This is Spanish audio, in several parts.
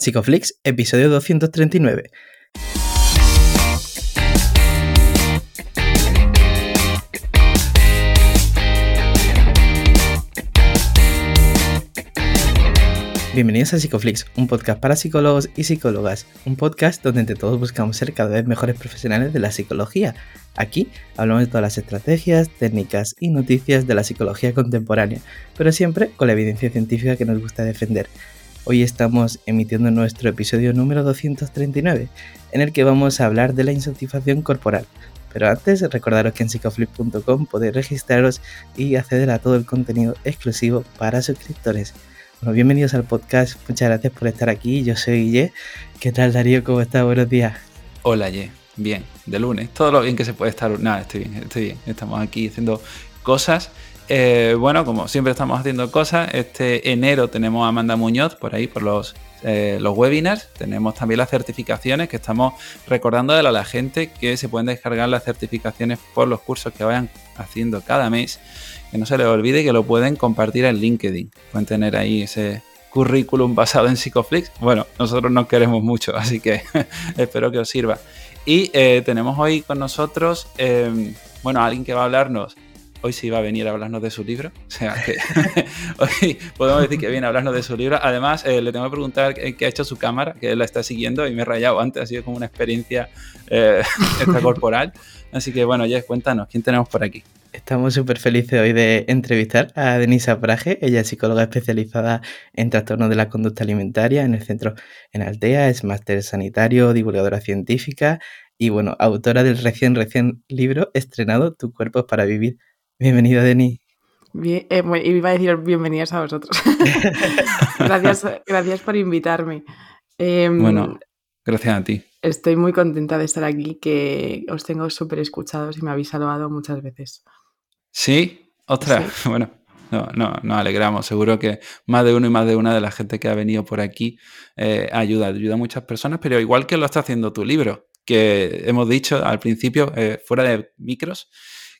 Psicoflix, episodio 239. Bienvenidos a Psicoflix, un podcast para psicólogos y psicólogas, un podcast donde entre todos buscamos ser cada vez mejores profesionales de la psicología. Aquí hablamos de todas las estrategias, técnicas y noticias de la psicología contemporánea, pero siempre con la evidencia científica que nos gusta defender. Hoy estamos emitiendo nuestro episodio número 239, en el que vamos a hablar de la insatisfacción corporal. Pero antes, recordaros que en psicoflix.com podéis registraros y acceder a todo el contenido exclusivo para suscriptores. Bueno, bienvenidos al podcast. Muchas gracias por estar aquí. Yo soy Ye. ¿Qué tal, Darío? ¿Cómo estás? Buenos días. Hola, Ye. Bien, de lunes. Todo lo bien que se puede estar. Nada, estoy bien, estoy bien. Estamos aquí haciendo cosas. Eh, bueno, como siempre estamos haciendo cosas, este enero tenemos a Amanda Muñoz por ahí, por los, eh, los webinars. Tenemos también las certificaciones que estamos recordando a la gente que se pueden descargar las certificaciones por los cursos que vayan haciendo cada mes que no se les olvide que lo pueden compartir en LinkedIn. Pueden tener ahí ese currículum basado en Psicoflix. Bueno, nosotros nos queremos mucho, así que espero que os sirva. Y eh, tenemos hoy con nosotros, bueno, alguien que va a hablarnos. Hoy sí va a venir a hablarnos de su libro. O sea que hoy podemos decir que viene a hablarnos de su libro. Además, eh, le tengo que preguntar qué ha hecho su cámara, que la está siguiendo y me he rayado antes. Ha sido como una experiencia eh, extracorporal. Así que bueno, ya cuéntanos, ¿quién tenemos por aquí? Estamos súper felices hoy de entrevistar a Denisa Praje. Ella es psicóloga especializada en trastornos de la conducta alimentaria en el centro en Altea, es máster sanitario, divulgadora científica y, bueno, autora del recién, recién libro estrenado Tu cuerpo para vivir. Bienvenida, Denis. Bien, eh, iba a decir bienvenidas a vosotros. gracias, gracias por invitarme. Em, bueno, gracias a ti. Estoy muy contenta de estar aquí, que os tengo súper escuchados y me habéis saludado muchas veces. Sí, otra. Bueno, no, no, nos alegramos. Seguro que más de uno y más de una de la gente que ha venido por aquí eh, ayuda, ayuda a muchas personas, pero igual que lo está haciendo tu libro, que hemos dicho al principio, eh, fuera de micros,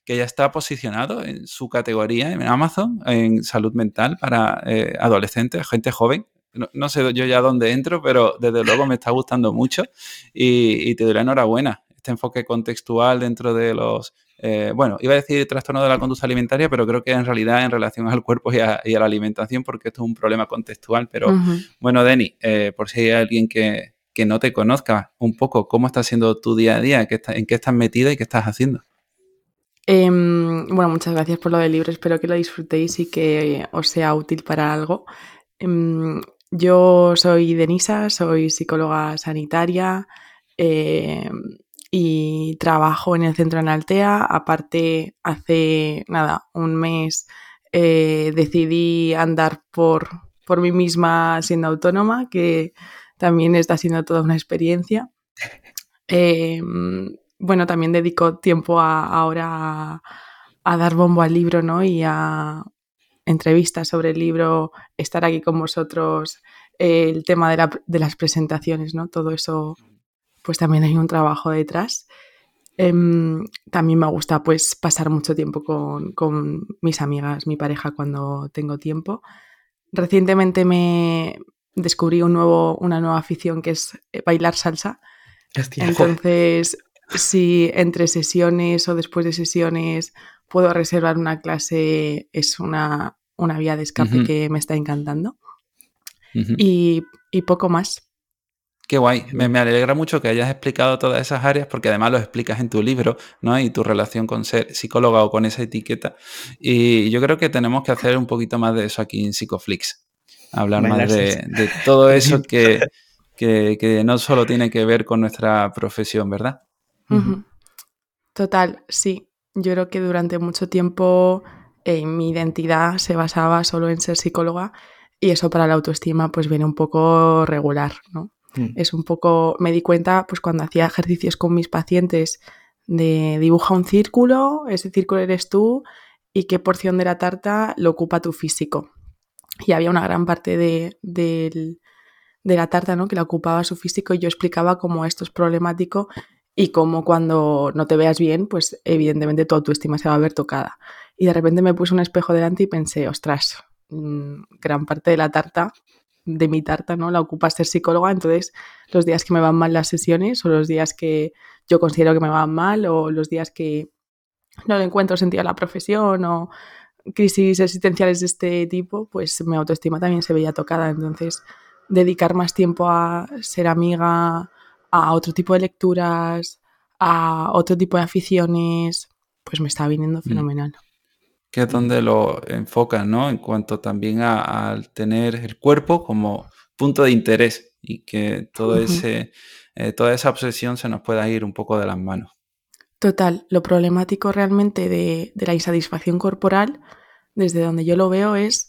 que ya está posicionado en su categoría en Amazon en salud mental para eh, adolescentes, gente joven. No, sé yo ya dónde entro, pero desde luego me está gustando mucho y, y te doy la enhorabuena. Este enfoque contextual dentro de los eh, bueno, iba a decir trastorno de la conducta alimentaria, pero creo que en realidad en relación al cuerpo y a, la alimentación, porque esto es un problema contextual. Pero bueno, Deni, eh, por si hay alguien que, no te conozca un poco, ¿cómo está siendo tu día a día? ¿En qué estás metida y qué estás haciendo? Em, bueno, muchas gracias por lo del libro. Espero que lo disfrutéis y que os sea útil para algo. Em, yo soy Denisa, soy psicóloga sanitaria. Eh, y trabajo en el centro en Altea. Aparte, hace nada, un mes eh, decidí andar por, por mí misma siendo autónoma, que también está siendo toda una experiencia. Bueno, también dedico tiempo ahora a, dar bombo al libro, ¿no? Y a entrevistas sobre el libro, estar aquí con vosotros, el tema de, de las presentaciones, ¿no? Todo eso pues también hay un trabajo detrás. Em, también me gusta pues pasar mucho tiempo con, mis amigas, mi pareja cuando tengo tiempo. Recientemente me descubrí un nuevo, una nueva afición que es eh, bailar salsa. Entonces, si entre sesiones o después de sesiones puedo reservar una clase, es una, vía de escape que me está encantando. y, y, poco más. Qué guay. Me, alegra mucho que hayas explicado todas esas áreas porque además lo explicas en tu libro, ¿no? Y tu relación con ser psicóloga o con esa etiqueta. Y yo creo que tenemos que hacer un poquito más de eso aquí en Psicoflix. Hablar más de, todo eso que, que, no solo tiene que ver con nuestra profesión, ¿verdad? Total, sí. Yo creo que durante mucho tiempo eh, mi identidad se basaba solo en ser psicóloga y eso para la autoestima pues viene un poco regular, ¿no? Mm. Es un poco, me di cuenta pues cuando hacía ejercicios con mis pacientes de dibuja un círculo, ese círculo eres tú y qué porción de la tarta lo ocupa tu físico. Y había una gran parte de, de, la tarta ¿no? que la ocupaba su físico y yo explicaba cómo esto es problemático y cómo cuando no te veas bien, pues evidentemente tu autoestima se va a ver tocada. Y de repente me puse un espejo delante y pensé, ostras, mm, gran parte de la tarta de mi tarta, ¿no? La ocupa ser psicóloga, entonces los días que me van mal las sesiones o los días que yo considero que me van mal o los días que no encuentro sentido a la profesión o crisis existenciales de este tipo, pues mi autoestima también se veía tocada. Entonces, dedicar más tiempo a ser amiga, a otro tipo de lecturas, a otro tipo de aficiones, pues me está viniendo mm. fenomenal. Que es donde lo enfocan, ¿no? En cuanto también al tener el cuerpo como punto de interés y que todo ese, eh, toda esa obsesión se nos pueda ir un poco de las manos. Total, lo problemático realmente de, de la insatisfacción corporal, desde donde yo lo veo, es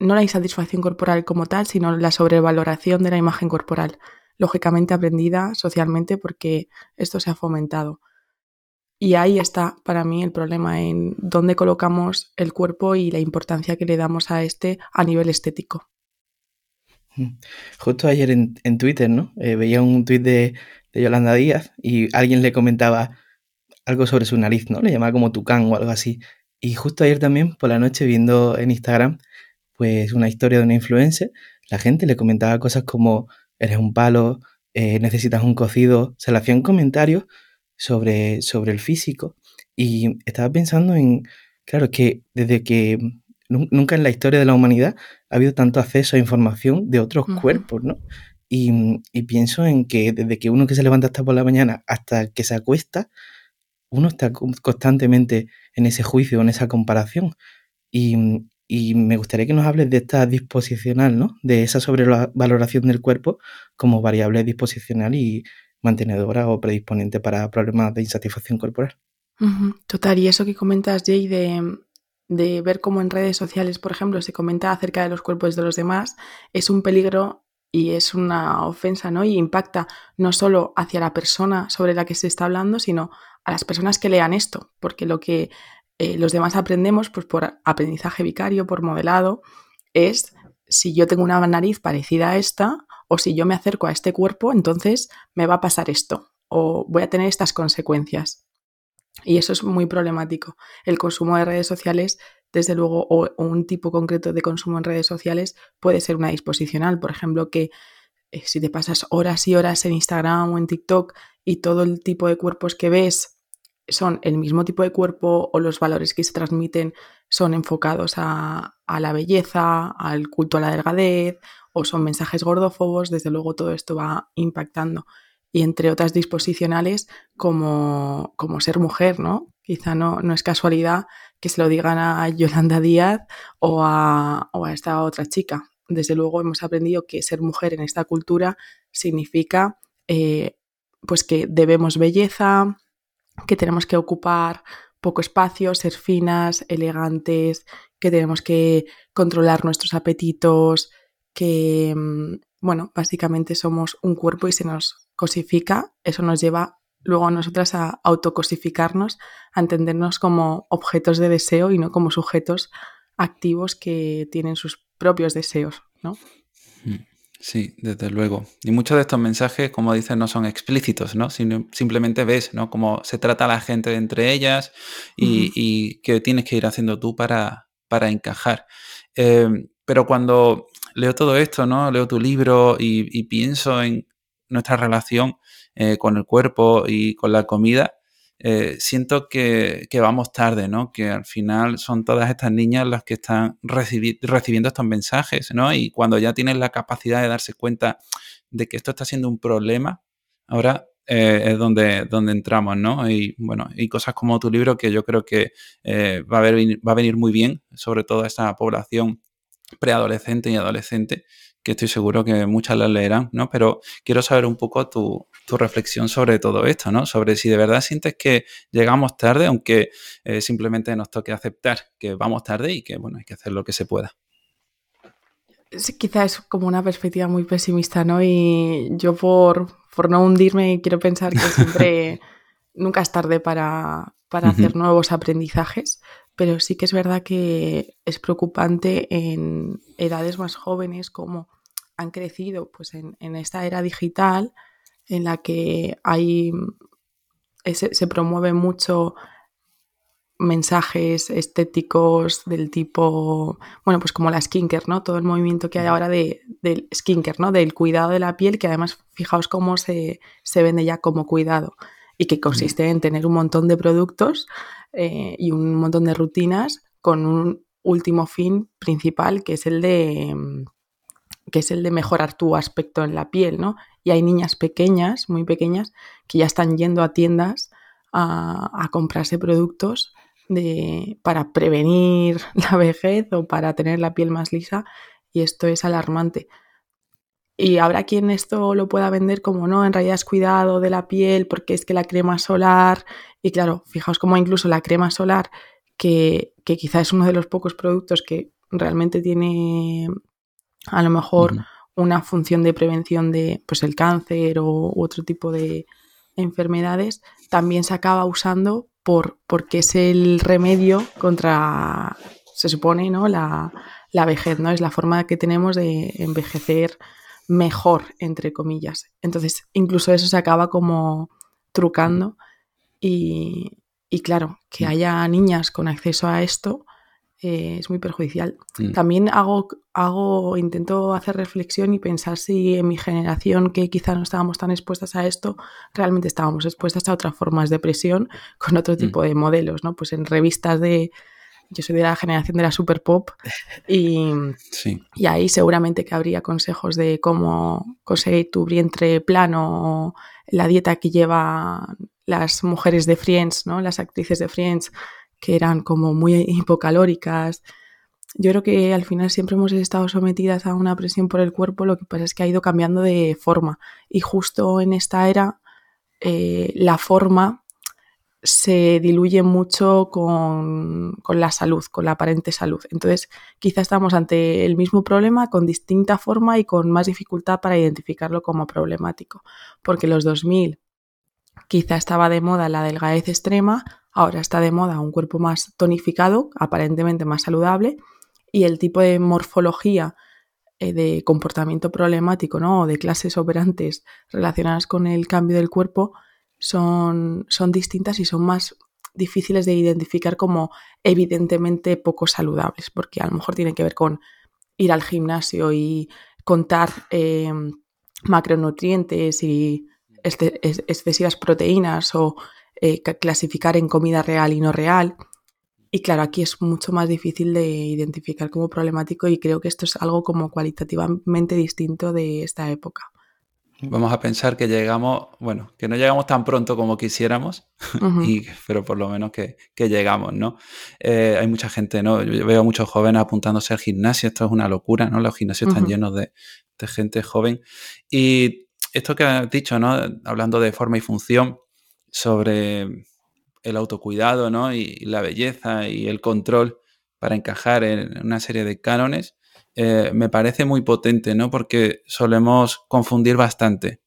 no la insatisfacción corporal como tal, sino la sobrevaloración de la imagen corporal, lógicamente aprendida socialmente porque esto se ha fomentado. Y ahí está para mí el problema en dónde colocamos el cuerpo y la importancia que le damos a este a nivel estético. Justo ayer en, Twitter, ¿no? Eh, veía un tuit de, de, Yolanda Díaz y alguien le comentaba algo sobre su nariz, ¿no? Le llamaba como tucán o algo así. Y justo ayer también por la noche viendo en Instagram pues una historia de una influencer, la gente le comentaba cosas como eres un palo, eh, necesitas un cocido, se le hacían comentarios sobre, sobre el físico y estaba pensando en, claro, que desde que nunca en la historia de la humanidad ha habido tanto acceso a información de otros cuerpos, ¿no? Y, y, pienso en que desde que uno que se levanta hasta por la mañana hasta que se acuesta, uno está constantemente en ese juicio, en esa comparación. Y, y me gustaría que nos hables de esta disposicional, ¿no? De esa sobrevaloración del cuerpo como variable disposicional y mantenedora o predisponente para problemas de insatisfacción corporal. Total, y eso que comentas, Jay, de, de ver cómo en redes sociales, por ejemplo, se comenta acerca de los cuerpos de los demás, es un peligro y es una ofensa, ¿no? Y impacta no solo hacia la persona sobre la que se está hablando, sino a las personas que lean esto, porque lo que eh, los demás aprendemos pues, por aprendizaje vicario, por modelado, es si yo tengo una nariz parecida a esta o si yo me acerco a este cuerpo, entonces me va a pasar esto o voy a tener estas consecuencias. Y eso es muy problemático. El consumo de redes sociales, desde luego, o, un tipo concreto de consumo en redes sociales puede ser una disposicional. Por ejemplo, que eh, si te pasas horas y horas en Instagram o en TikTok y todo el tipo de cuerpos que ves son el mismo tipo de cuerpo o los valores que se transmiten son enfocados a, la belleza, al culto a la delgadez o son mensajes gordófobos, desde luego todo esto va impactando. Y entre otras disposicionales como, como ser mujer, ¿no? Quizá no, no es casualidad que se lo digan a Yolanda Díaz o a, o a esta otra chica. Desde luego hemos aprendido que ser mujer en esta cultura significa eh, pues que debemos belleza, que tenemos que ocupar poco espacio, ser finas, elegantes, que tenemos que controlar nuestros apetitos, que, mm, bueno, básicamente somos un cuerpo y se nos cosifica, eso nos lleva luego a nosotras a autocosificarnos, a entendernos como objetos de deseo y no como sujetos activos que tienen sus propios deseos, ¿no? Mm. Sí, desde luego. Y muchos de estos mensajes, como dices, no son explícitos, ¿no? Sino simplemente ves, ¿no? Cómo se trata la gente entre ellas y, y qué tienes que ir haciendo tú para, para encajar. Em, pero cuando leo todo esto, ¿no? Leo tu libro y, pienso en nuestra relación eh, con el cuerpo y con la comida, eh, siento que, vamos tarde, ¿no? Que al final son todas estas niñas las que están recibiendo estos mensajes, ¿no? Y cuando ya tienen la capacidad de darse cuenta de que esto está siendo un problema, ahora eh, es donde, donde entramos, ¿no? Y bueno, y cosas como tu libro que yo creo que eh, va, a venir, va a venir muy bien, sobre todo a esta población preadolescente y adolescente, que estoy seguro que muchas las leerán, ¿no? Pero quiero saber un poco tu, reflexión sobre todo esto, ¿no? Sobre si de verdad sientes que llegamos tarde, aunque eh, simplemente nos toque aceptar que vamos tarde y que, bueno, hay que hacer lo que se pueda. Sí, quizá es como una perspectiva muy pesimista, ¿no? Y yo por, por no hundirme quiero pensar que siempre, nunca es tarde para, hacer nuevos aprendizajes, pero sí que es verdad que es preocupante en edades más jóvenes como han crecido pues en, esta era digital en la que hay se, promueve mucho mensajes estéticos del tipo, bueno, pues como la skincare, ¿no? Todo el movimiento que hay ahora de, del skincare, ¿no? Del cuidado de la piel, que además, fijaos cómo se, se vende ya como cuidado y que consiste en tener un montón de productos eh, y un montón de rutinas con un último fin principal que es el de que es el de mejorar tu aspecto en la piel, ¿no? Y hay niñas pequeñas, muy pequeñas, que ya están yendo a tiendas a, comprarse productos de, para prevenir la vejez o para tener la piel más lisa y esto es alarmante. Y habrá quien esto lo pueda vender como no, en realidad es cuidado de la piel porque es que la crema solar, y claro, fijaos como incluso la crema solar, que, que quizá es uno de los pocos productos que realmente tiene a lo mejor una función de prevención de pues el cáncer o otro tipo de enfermedades, también se acaba usando por, porque es el remedio contra, se supone, ¿no? La, la vejez, ¿no? Es la forma que tenemos de envejecer mejor, entre comillas. Entonces, incluso eso se acaba como trucando y, y claro, que mm. haya niñas con acceso a esto eh, es muy perjudicial. Mm. También hago, hago, intento hacer reflexión y pensar si en mi generación, que quizá no estábamos tan expuestas a esto, realmente estábamos expuestas a otras formas de presión con otro mm. tipo de modelos, ¿no? Pues en revistas de... Yo soy de la generación de la super pop y, y ahí seguramente que habría consejos de cómo conseguir tu vientre plano, la dieta que llevan las mujeres de Friends, ¿no? Las actrices de Friends, que eran como muy hipocalóricas. Yo creo que al final siempre hemos estado sometidas a una presión por el cuerpo, lo que pasa es que ha ido cambiando de forma y justo en esta era eh, la forma se diluye mucho con, con, la salud, con la aparente salud. Entonces, quizá estamos ante el mismo problema con distinta forma y con más dificultad para identificarlo como problemático. Porque los 2000 quizá estaba de moda la delgadez extrema, Ahora está de moda un cuerpo más tonificado, aparentemente más saludable, y el tipo de morfología eh, de comportamiento problemático ¿no? o de clases operantes relacionadas con el cambio del cuerpo son, son distintas y son más difíciles de identificar como evidentemente poco saludables, porque a lo mejor tienen que ver con ir al gimnasio y contar eh, macronutrientes y excesivas proteínas o eh, clasificar en comida real y no real. Y claro, aquí es mucho más difícil de identificar como problemático y creo que esto es algo como cualitativamente distinto de esta época. Vamos a pensar que llegamos, bueno, que no llegamos tan pronto como quisiéramos, y, pero por lo menos que, llegamos, ¿no? Eh, hay mucha gente, ¿no? Yo veo muchos jóvenes apuntándose al gimnasio, esto es una locura, ¿no? Los gimnasios están llenos de, de gente joven. Y esto que has dicho, ¿no? Hablando de forma y función, sobre el autocuidado ¿no? y, la belleza y el control para encajar en una serie de cánones, eh, me parece muy potente, ¿no? Porque solemos confundir bastante.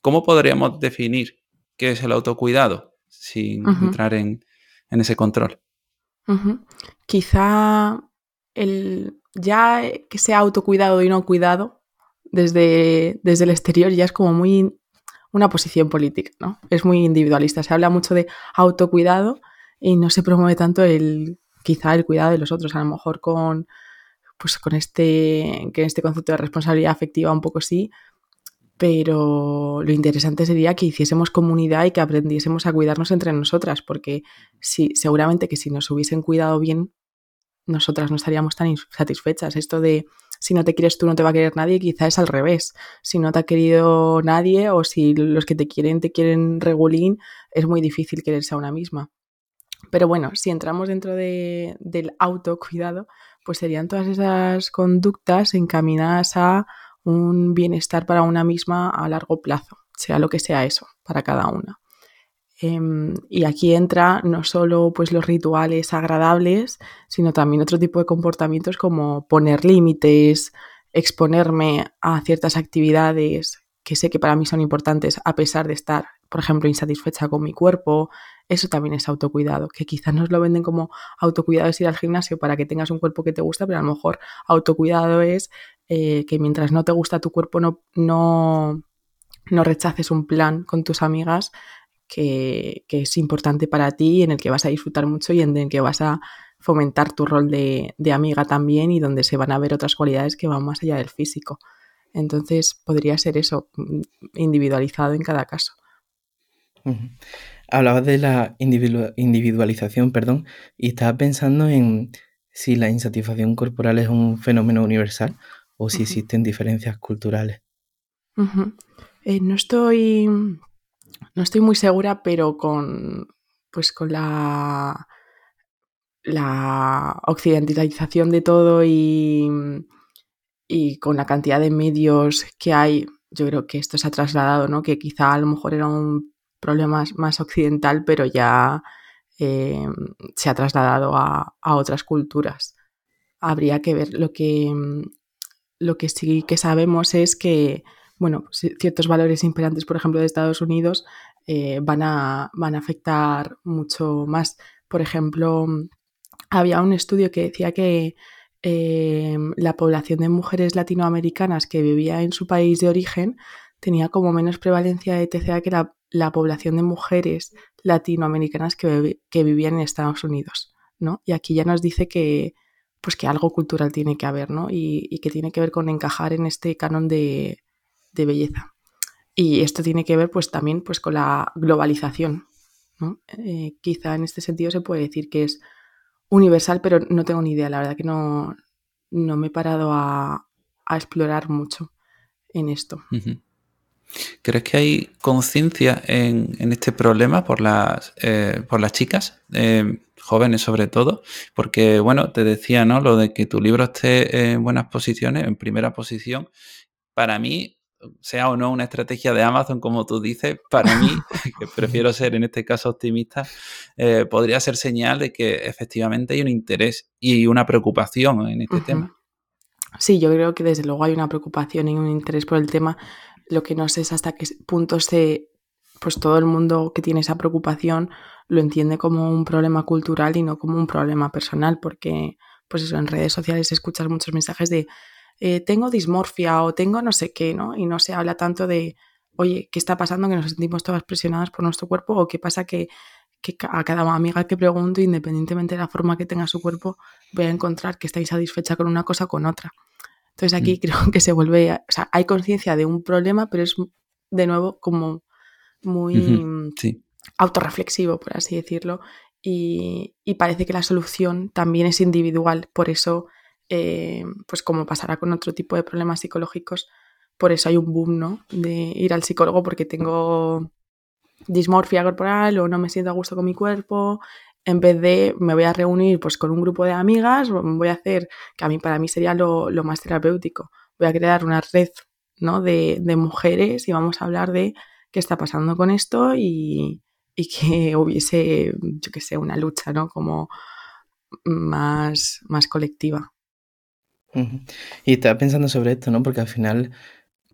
¿Cómo podríamos definir qué es el autocuidado sin entrar en, ese control? Quizá el ya que sea autocuidado y no cuidado desde, desde el exterior ya es como muy una posición política, ¿no? Es muy individualista. Se habla mucho de autocuidado y no se promueve tanto el quizá el cuidado de los otros. A lo mejor con pues con este, que este concepto de responsabilidad afectiva un poco sí, pero lo interesante sería que hiciésemos comunidad y que aprendiésemos a cuidarnos entre nosotras, porque sí, seguramente que si nos hubiesen cuidado bien, nosotras no estaríamos tan insatisfechas. Esto de si no te quieres tú, no te va a querer nadie, quizá es al revés. Si no te ha querido nadie o si los que te quieren te quieren regulín, es muy difícil quererse a una misma. Pero bueno, si entramos dentro de, del autocuidado, pues serían todas esas conductas encaminadas a un bienestar para una misma a largo plazo, sea lo que sea eso, para cada una. Em, y aquí entra no solo pues, los rituales agradables, sino también otro tipo de comportamientos como poner límites, exponerme a ciertas actividades que sé que para mí son importantes a pesar de estar, por ejemplo, insatisfecha con mi cuerpo. Eso también es autocuidado, que quizás nos lo venden como autocuidado es ir al gimnasio para que tengas un cuerpo que te gusta, pero a lo mejor autocuidado es eh, que mientras no te gusta tu cuerpo no, no, no rechaces un plan con tus amigas que, es importante para ti, en el que vas a disfrutar mucho y en el que vas a fomentar tu rol de, amiga también y donde se van a ver otras cualidades que van más allá del físico. Entonces podría ser eso, mm, individualizado en cada caso. Hablabas de la individualización, perdón, y estaba pensando en si la insatisfacción corporal es un fenómeno universal o si existen diferencias culturales. Eh, no estoy no estoy muy segura, pero con pues con la la occidentalización de todo y, y con la cantidad de medios que hay, yo creo que esto se ha trasladado, ¿no? Que quizá a lo mejor era un problema más occidental, pero ya eh, se ha trasladado a, otras culturas. Habría que ver lo que, lo que sí que sabemos es que bueno, ciertos valores imperantes, por ejemplo, de Estados Unidos, eh, van, a, van a afectar mucho más. Por ejemplo, había un estudio que decía que eh, la población de mujeres latinoamericanas que vivía en su país de origen tenía como menos prevalencia de TCA que la, la población de mujeres latinoamericanas que, que, vivían en Estados Unidos, ¿no? Y aquí ya nos dice que, pues que algo cultural tiene que haber, ¿no? Y, que tiene que ver con encajar en este canon de, de, belleza. Y esto tiene que ver, pues también, pues con la globalización, ¿no? Eh, quizá en este sentido se puede decir que es universal, pero no tengo ni idea, la verdad que no, no me he parado a, a explorar mucho en esto. ¿Crees que hay conciencia en, este problema por las, eh, por las chicas, eh, jóvenes sobre todo? Porque, bueno, te decía, ¿no? Lo de que tu libro esté en buenas posiciones, en primera posición, para mí, sea o no una estrategia de Amazon, como tú dices, para mí, que prefiero ser en este caso optimista, eh, podría ser señal de que efectivamente hay un interés y una preocupación en este tema. Sí, yo creo que desde luego hay una preocupación y un interés por el tema lo que no sé es hasta qué punto se, pues todo el mundo que tiene esa preocupación lo entiende como un problema cultural y no como un problema personal, porque pues eso, en redes sociales escuchas muchos mensajes de eh, tengo dismorfia o tengo no sé qué, ¿no? Y no se habla tanto de, oye, ¿qué está pasando? Que nos sentimos todas presionadas por nuestro cuerpo o qué pasa que, que a cada amiga que pregunto, independientemente de la forma que tenga su cuerpo, voy a encontrar que está insatisfecha con una cosa o con otra. Entonces aquí mm. creo que se vuelve, o sea, hay conciencia de un problema, pero es de nuevo como muy autorreflexivo, por así decirlo, y, parece que la solución también es individual, por eso, eh, pues como pasará con otro tipo de problemas psicológicos, por eso hay un boom, ¿no? De ir al psicólogo porque tengo dismorfia corporal o no me siento a gusto con mi cuerpo, en vez de me voy a reunir pues con un grupo de amigas, voy a hacer, que a mí para mí sería lo, más terapéutico, voy a crear una red ¿no? de, mujeres y vamos a hablar de qué está pasando con esto y, que hubiese, yo que sé, una lucha, ¿no? Como más, más colectiva. Y estaba pensando sobre esto, ¿no? Porque al final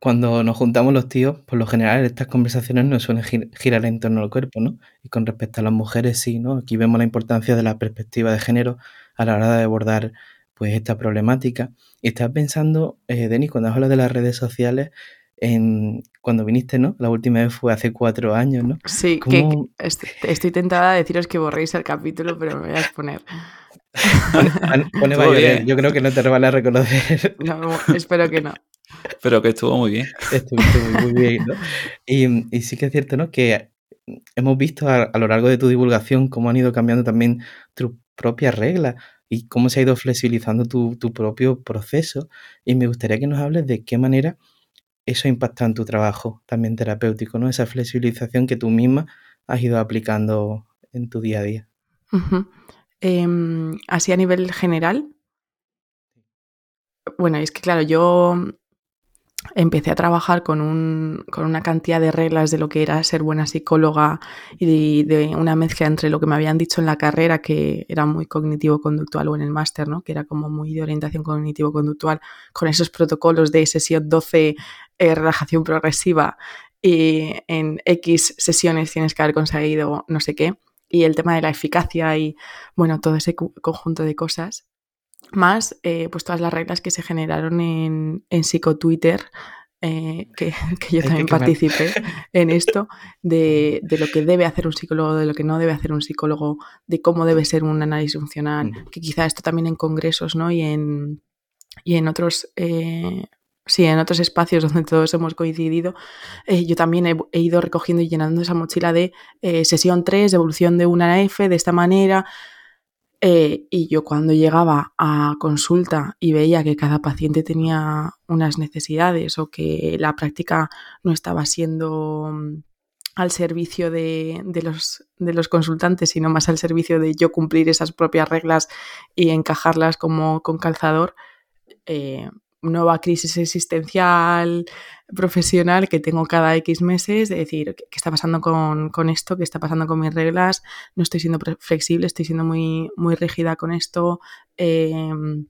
cuando nos juntamos los tíos, por lo general estas conversaciones no suelen girar en torno al cuerpo, ¿no? Y con respecto a las mujeres, sí, ¿no? Aquí vemos la importancia de la perspectiva de género a la hora de abordar pues esta problemática. Y estaba pensando, eh, Denis, cuando hablas de las redes sociales, en, cuando viniste, ¿no? La última vez fue hace cuatro años, ¿no? Sí, que, estoy, tentada de deciros que borréis el capítulo, pero me voy a exponer. Pone, yo creo que no te van a reconocer. No, espero que no. Pero que estuvo muy bien. Estuvo, muy, bien, ¿no? Y, sí que es cierto, ¿no? Que hemos visto a, lo largo de tu divulgación cómo han ido cambiando también tus propias reglas y cómo se ha ido flexibilizando tu, propio proceso. Y me gustaría que nos hables de qué manera eso impacta en tu trabajo también terapéutico, ¿no? Esa flexibilización que tú misma has ido aplicando en tu día a día. Em, así a nivel general. Bueno, es que claro, yo empecé a trabajar con, un, con, una cantidad de reglas de lo que era ser buena psicóloga y de, una mezcla entre lo que me habían dicho en la carrera, que era muy cognitivo-conductual, o en el máster, ¿no? que era como muy de orientación cognitivo-conductual, con esos protocolos de sesión 12, eh, relajación progresiva, y en X sesiones tienes que haber conseguido no sé qué, y el tema de la eficacia y, bueno, todo ese conjunto de cosas más eh, pues todas las reglas que se generaron en, en psicotwitter eh, que, yo también participé en esto, de, lo que debe hacer un psicólogo, de lo que no debe hacer un psicólogo, de cómo debe ser un análisis funcional, que quizá esto también en congresos ¿no? y, en, y en otros... Eh, sí, en otros espacios donde todos hemos coincidido, eh, yo también he, ido recogiendo y llenando esa mochila de sesión 3, evolución de una F, de esta manera, eh, y yo cuando llegaba a consulta y veía que cada paciente tenía unas necesidades o que la práctica no estaba siendo mm, al servicio de, los, de los consultantes, sino más al servicio de yo cumplir esas propias reglas y encajarlas como con calzador, eh, nueva crisis existencial profesional que tengo cada X meses, de decir, ¿qué, está pasando con, esto? ¿Qué está pasando con mis reglas? No estoy siendo flexible, estoy siendo muy, muy rígida con esto. Em,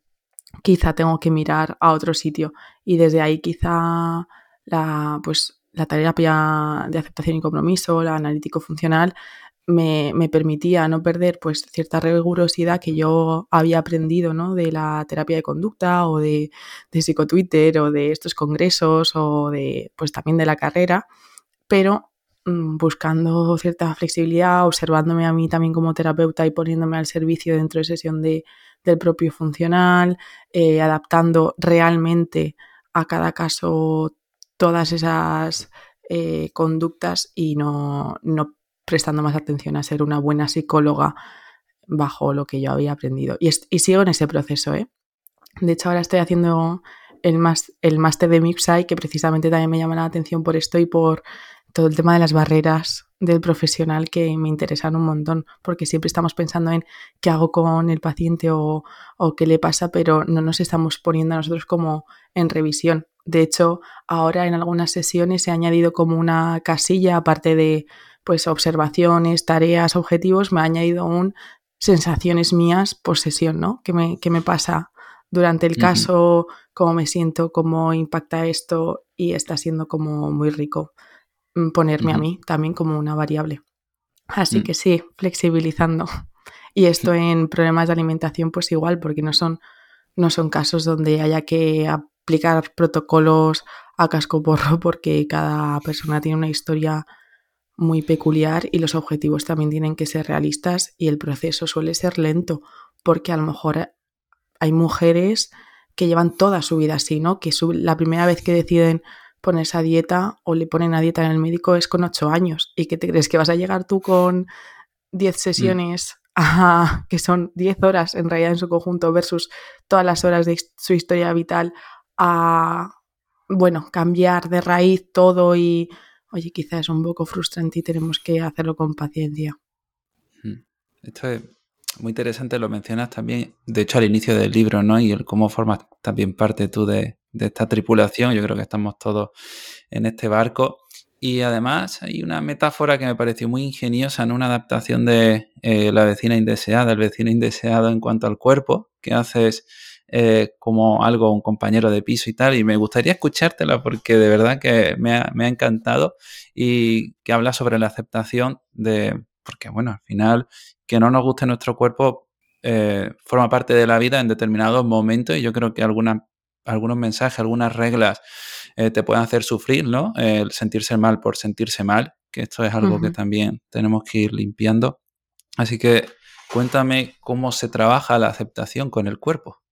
quizá tengo que mirar a otro sitio. Y desde ahí quizá la, pues, la terapia de aceptación y compromiso, la analítico funcional, me, permitía no perder pues cierta rigurosidad que yo había aprendido ¿no? de la terapia de conducta o de, de psicotwitter o de estos congresos o de pues también de la carrera, pero mm, buscando cierta flexibilidad, observándome a mí también como terapeuta y poniéndome al servicio dentro de sesión de, del propio funcional, eh, adaptando realmente a cada caso todas esas eh, conductas y no, no prestando más atención a ser una buena psicóloga bajo lo que yo había aprendido. Y, sigo en ese proceso, ¿eh? De hecho, ahora estoy haciendo el, máster de MIPSAI, que precisamente también me llama la atención por esto y por todo el tema de las barreras del profesional que me interesan un montón, porque siempre estamos pensando en qué hago con el paciente o, o qué le pasa, pero no nos estamos poniendo a nosotros como en revisión. De hecho, ahora en algunas sesiones se ha añadido como una casilla, aparte de pues observaciones, tareas, objetivos, me ha añadido un sensaciones mías por sesión, ¿no? ¿Qué me, me pasa durante el caso? ¿Cómo me siento? ¿Cómo impacta esto? Y está siendo como muy rico mm, ponerme a mí también como una variable. Así mm. que sí, flexibilizando. Y esto en problemas de alimentación, pues igual, porque no son, no son casos donde haya que aplicar protocolos a casco porro, porque cada persona tiene una historia muy peculiar y los objetivos también tienen que ser realistas y el proceso suele ser lento porque a lo mejor hay mujeres que llevan toda su vida así, ¿no? Que la primera vez que deciden ponerse a dieta o le ponen a dieta en el médico es con ocho años y que te crees que vas a llegar tú con diez mm. sesiones que son diez horas en realidad en su conjunto versus todas las horas de su historia vital a, bueno, cambiar de raíz todo y oye, quizás es un poco frustrante y tenemos que hacerlo con paciencia. Hmm. Esto es muy interesante, lo mencionas también, de hecho al inicio del libro, ¿no? Y el cómo formas también parte tú de, esta tripulación, yo creo que estamos todos en este barco. Y además hay una metáfora que me pareció muy ingeniosa en una adaptación de eh, La vecina indeseada, el vecino indeseado en cuanto al cuerpo, que haces eh, como algo, un compañero de piso y tal, y me gustaría escuchártela porque de verdad que me ha, encantado y que habla sobre la aceptación de, porque bueno, al final, que no nos guste nuestro cuerpo eh, forma parte de la vida en determinados momentos y yo creo que alguna, algunos mensajes, algunas reglas eh, te pueden hacer sufrir, ¿no? El sentirse mal por sentirse mal, que esto es algo que también tenemos que ir limpiando. Así que cuéntame cómo se trabaja la aceptación con el cuerpo.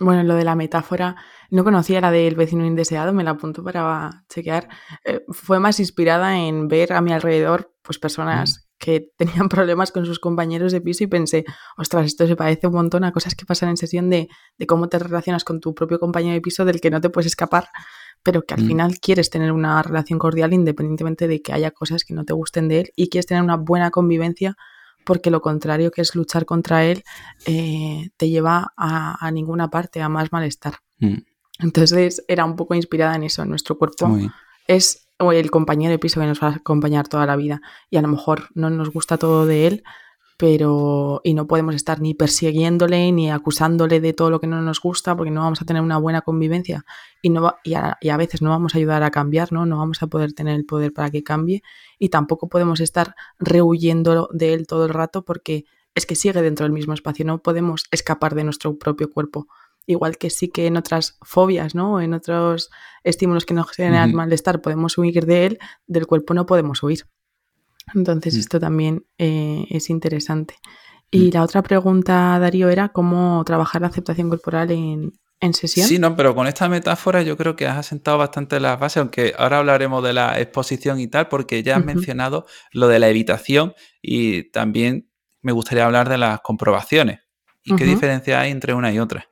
Bueno, lo de la metáfora, no conocía la del vecino indeseado, me la apunto para chequear. Eh, fue más inspirada en ver a mi alrededor pues personas mm. que tenían problemas con sus compañeros de piso y pensé, ostras, esto se parece un montón a cosas que pasan en sesión de, cómo te relacionas con tu propio compañero de piso del que no te puedes escapar, pero que al mm. final quieres tener una relación cordial independientemente de que haya cosas que no te gusten de él y quieres tener una buena convivencia porque lo contrario que es luchar contra él eh, te lleva a, ninguna parte, a más malestar. Mm. Entonces era un poco inspirada en eso, nuestro cuerpo es el compañero de piso que nos va a acompañar toda la vida y a lo mejor no nos gusta todo de él, pero y no podemos estar ni persiguiéndole ni acusándole de todo lo que no nos gusta porque no vamos a tener una buena convivencia y, no, y, a, veces no vamos a ayudar a cambiar, ¿no? no vamos a poder tener el poder para que cambie y tampoco podemos estar rehuyendo de él todo el rato porque es que sigue dentro del mismo espacio, no podemos escapar de nuestro propio cuerpo. igual que sí que en otras fobias, ¿no? En otros estímulos que nos generan malestar podemos huir de él, del cuerpo no podemos huir. Entonces, mm. esto también eh, es interesante. Y mm. la otra pregunta, Darío, era cómo trabajar la aceptación corporal en, en sesión. Sí, no, pero con esta metáfora yo creo que has asentado bastante las bases, aunque ahora hablaremos de la exposición y tal, porque ya has mencionado lo de la evitación y también me gustaría hablar de las comprobaciones. ¿Y qué diferencia hay entre una y otra?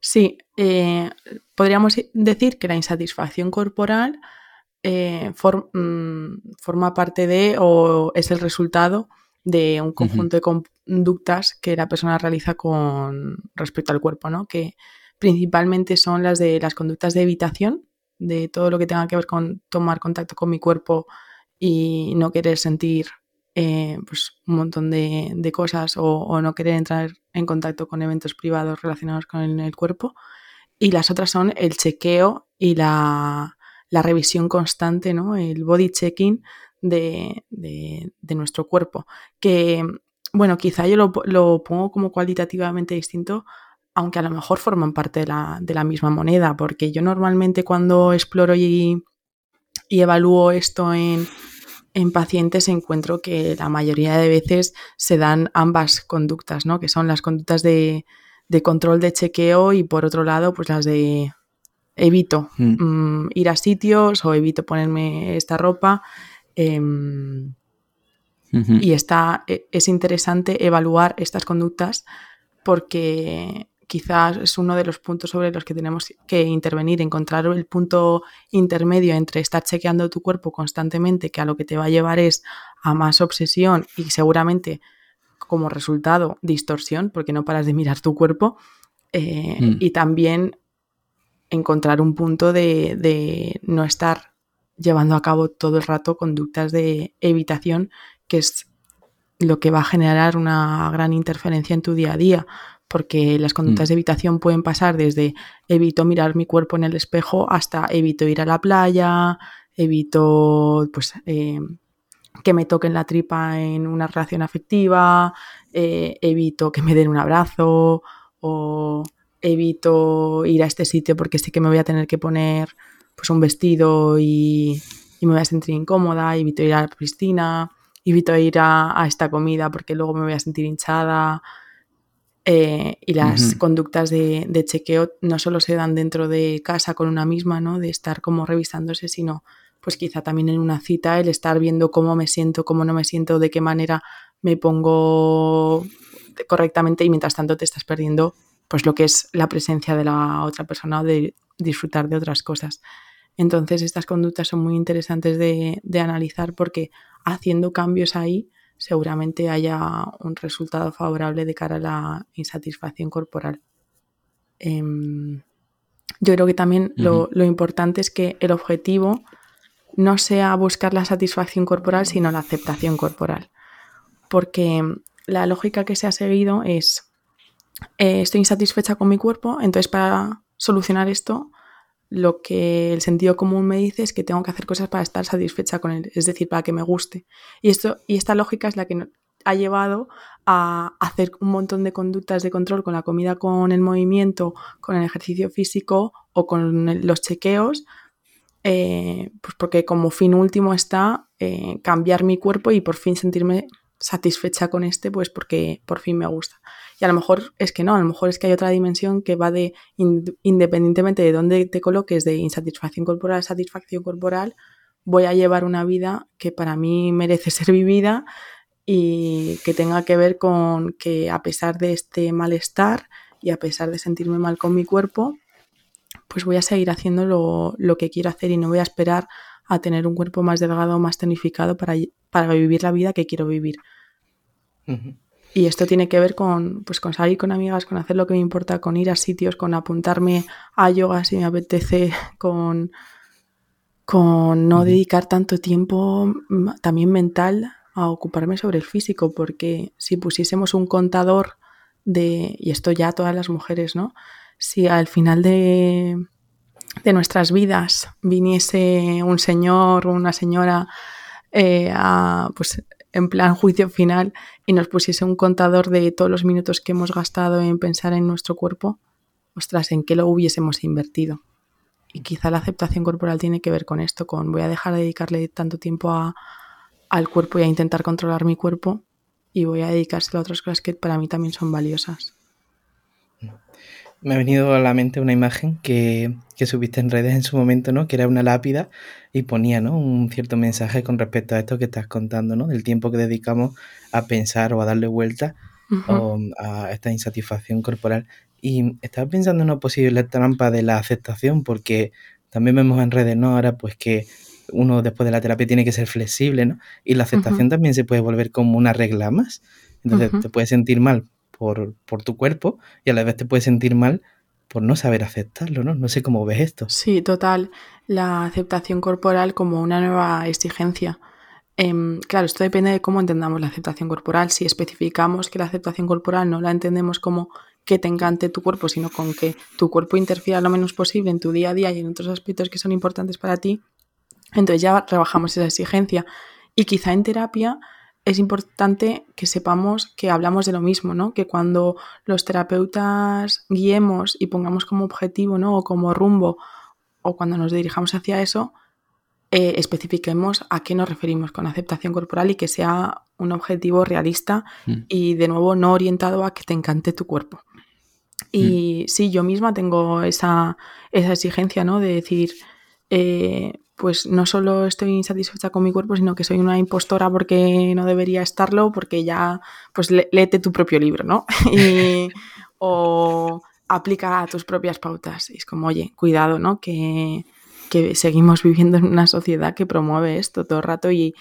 Sí, eh, podríamos decir que la insatisfacción corporal eh, mm, forma parte de o es el resultado de un conjunto de conductas que la persona realiza con respecto al cuerpo, ¿no? Que principalmente son las de las conductas de evitación, de todo lo que tenga que ver con tomar contacto con mi cuerpo y no querer sentir eh, pues un montón de, cosas o, no querer entrar en contacto con eventos privados relacionados con el, cuerpo. Y las otras son el chequeo y la, revisión constante, ¿no? el body checking de, nuestro cuerpo. Que, bueno, quizá yo lo, lo pongo como cualitativamente distinto aunque a lo mejor forman parte de la, misma moneda, porque yo normalmente cuando exploro y, evalúo esto en, pacientes encuentro que la mayoría de veces se dan ambas conductas, ¿no? que son las conductas de, control de chequeo y por otro lado pues las de evito hmm. mm, ir a sitios o evito ponerme esta ropa. Em, y está, e, es interesante evaluar estas conductas porque quizás es uno de los puntos sobre los que tenemos que intervenir, encontrar el punto intermedio entre estar chequeando tu cuerpo constantemente, que a lo que te va a llevar es a más obsesión y seguramente como resultado distorsión, porque no paras de mirar tu cuerpo, eh, mm. y también encontrar un punto de, de no estar llevando a cabo todo el rato conductas de evitación, que es lo que va a generar una gran interferencia en tu día a día, porque las conductas mm. de evitación pueden pasar desde evito mirar mi cuerpo en el espejo hasta evito ir a la playa, evito pues eh, que me toquen la tripa en una relación afectiva, eh, evito que me den un abrazo o evito ir a este sitio porque sé que me voy a tener que poner pues un vestido y, me voy a sentir incómoda, evito ir a la piscina, evito ir a esta comida porque luego me voy a sentir hinchada, eh, y las conductas de, chequeo no solo se dan dentro de casa con una misma, ¿no? De estar como revisándose, sino pues quizá también en una cita el estar viendo cómo me siento, cómo no me siento, de qué manera me pongo correctamente y mientras tanto te estás perdiendo pues lo que es la presencia de la otra persona o de disfrutar de otras cosas. Entonces estas conductas son muy interesantes de, de analizar porque haciendo cambios ahí seguramente haya un resultado favorable de cara a la insatisfacción corporal. Em, yo creo que también lo, importante es que el objetivo no sea buscar la satisfacción corporal, sino la aceptación corporal. Porque la lógica que se ha seguido es, eh, estoy insatisfecha con mi cuerpo, entonces para solucionar esto lo que el sentido común me dice es que tengo que hacer cosas para estar satisfecha con él, es decir, para que me guste. Y, esto, y esta lógica es la que ha llevado a hacer un montón de conductas de control con la comida, con el movimiento, con el ejercicio físico o con los chequeos, eh, pues porque como fin último está eh, cambiar mi cuerpo y por fin sentirme satisfecha con este, pues porque por fin me gusta. Y a lo mejor es que no, a lo mejor es que hay otra dimensión que va de, independientemente de dónde te coloques, de insatisfacción corporal a satisfacción corporal, voy a llevar una vida que para mí merece ser vivida y que tenga que ver con que a pesar de este malestar y a pesar de sentirme mal con mi cuerpo, pues voy a seguir haciendo lo, que quiero hacer y no voy a esperar a tener un cuerpo más delgado más tonificado para, para vivir la vida que quiero vivir. Y esto tiene que ver con, pues, con salir con amigas, con hacer lo que me importa, con ir a sitios, con apuntarme a yoga si me apetece, con, con no dedicar tanto tiempo mm, también mental a ocuparme sobre el físico, porque si pusiésemos un contador de, y esto ya todas las mujeres, ¿no? Si al final de, de nuestras vidas viniese un señor o una señora eh, a, pues, en plan juicio final y nos pusiese un contador de todos los minutos que hemos gastado en pensar en nuestro cuerpo, ostras, ¿en qué lo hubiésemos invertido? Y quizá la aceptación corporal tiene que ver con esto, con voy a dejar de dedicarle tanto tiempo a, al cuerpo y a intentar controlar mi cuerpo y voy a dedicárselo a otras cosas que para mí también son valiosas. Me ha venido a la mente una imagen que, que subiste en redes en su momento, ¿no? Que era una lápida y ponía, ¿no? Un cierto mensaje con respecto a esto que estás contando, ¿no? Del tiempo que dedicamos a pensar o a darle vuelta a esta insatisfacción corporal. Y estaba pensando en una posible trampa de la aceptación, porque también vemos en redes, ¿no? Ahora, pues que uno después de la terapia tiene que ser flexible, ¿no? Y la aceptación también se puede volver como una regla más. Entonces te puedes sentir mal por, tu cuerpo y a la vez te puedes sentir mal por no saber aceptarlo, ¿no? No sé cómo ves esto. Sí, total. La aceptación corporal como una nueva exigencia. Eh, claro, esto depende de cómo entendamos la aceptación corporal. Si especificamos que la aceptación corporal no la entendemos como que te encante tu cuerpo, sino con que tu cuerpo interfiera lo menos posible en tu día a día y en otros aspectos que son importantes para ti, entonces ya trabajamos esa exigencia. Y quizá en terapia es importante que sepamos que hablamos de lo mismo, ¿no? Que cuando los terapeutas guiemos y pongamos como objetivo, ¿no? O como rumbo, o cuando nos dirijamos hacia eso, eh, especifiquemos a qué nos referimos con aceptación corporal y que sea un objetivo realista mm. y de nuevo no orientado a que te encante tu cuerpo. Y mm. sí, yo misma tengo esa, esa exigencia, ¿no? De decir, eh, pues no solo estoy insatisfecha con mi cuerpo, sino que soy una impostora porque no debería estarlo, porque ya, pues léete tu propio libro, ¿no? y, o aplica a tus propias pautas. Y es como, oye, cuidado, ¿no? Que, que, seguimos viviendo en una sociedad que promueve esto todo el rato y,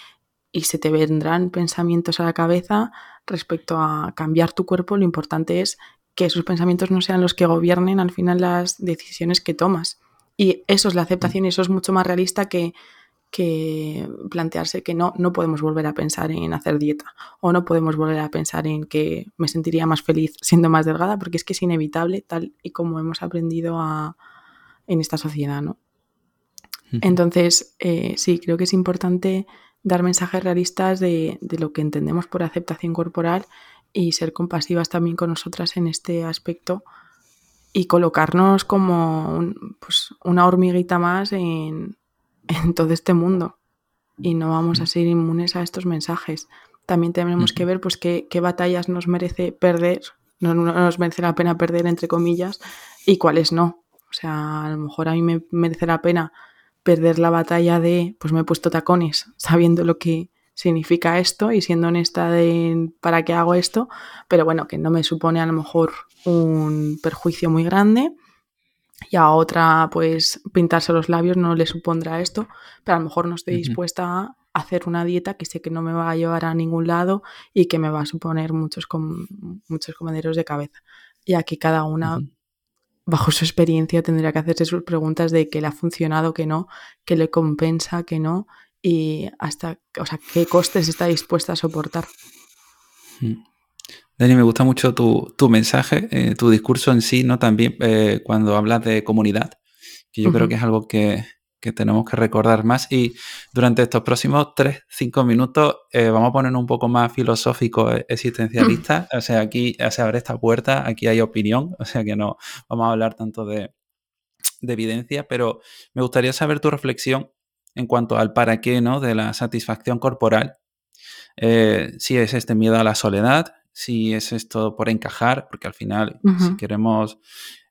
y se te vendrán pensamientos a la cabeza respecto a cambiar tu cuerpo. Lo importante es que esos pensamientos no sean los que gobiernen al final las decisiones que tomas. Y eso es la aceptación y eso es mucho más realista que, que plantearse que no, no podemos volver a pensar en hacer dieta o no podemos volver a pensar en que me sentiría más feliz siendo más delgada porque es que es inevitable tal y como hemos aprendido a, en esta sociedad, ¿no? Entonces, eh, sí, creo que es importante dar mensajes realistas de, de, lo que entendemos por aceptación corporal y ser compasivas también con nosotras en este aspecto y colocarnos como pues, una hormiguita más en, todo este mundo. Y no vamos a ser inmunes a estos mensajes. También tenemos que ver pues, qué, batallas nos merece perder, no, nos merece la pena perder, entre comillas, y cuáles no. O sea, a lo mejor a mí me merece la pena perder la batalla de, pues me he puesto tacones, sabiendo lo que significa esto y siendo honesta de para qué hago esto, pero bueno, que no me supone a lo mejor un perjuicio muy grande y a otra pues pintarse los labios no le supondrá esto, pero a lo mejor no estoy dispuesta a hacer una dieta que sé que no me va a llevar a ningún lado y que me va a suponer muchos, muchos comederos de cabeza. Y aquí cada una, bajo su experiencia, tendría que hacerse sus preguntas de qué le ha funcionado, qué no, qué le compensa, qué no, y hasta, o sea, qué costes está dispuesta a soportar. Mm. Dani, me gusta mucho tu, mensaje, eh, tu discurso en sí, ¿no? También eh, cuando hablas de comunidad, que yo creo que es algo que, tenemos que recordar más. Y durante estos próximos 3-5 minutos eh, vamos a poner un poco más filosófico, existencialista. O sea, aquí se abre esta puerta, aquí hay opinión, o sea que no vamos a hablar tanto de, de evidencia, pero me gustaría saber tu reflexión en cuanto al para qué, ¿no? De la satisfacción corporal. Eh, si es este miedo a la soledad, si es esto por encajar, porque al final, si queremos